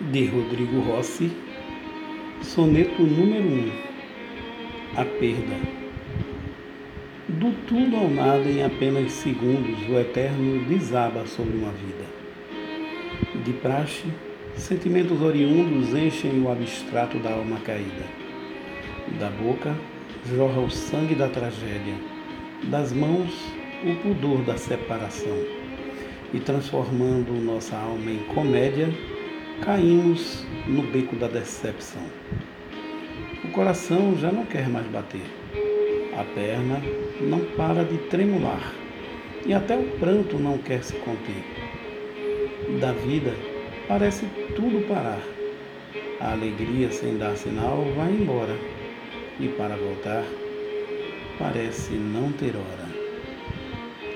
de Rodrigo Rossi, soneto número 1 A perda. Do tudo ao nada, em apenas segundos, o eterno desaba sobre uma vida. De praxe, sentimentos oriundos enchem o abstrato da alma caída. Da boca, jorra o sangue da tragédia, das mãos, o pudor da separação. E transformando nossa alma em comédia, caímos no beco da decepção. O coração já não quer mais bater. A perna não para de tremular. E até o pranto não quer se conter. Da vida parece tudo parar. A alegria, sem dar sinal, vai embora. E para voltar, parece não ter hora.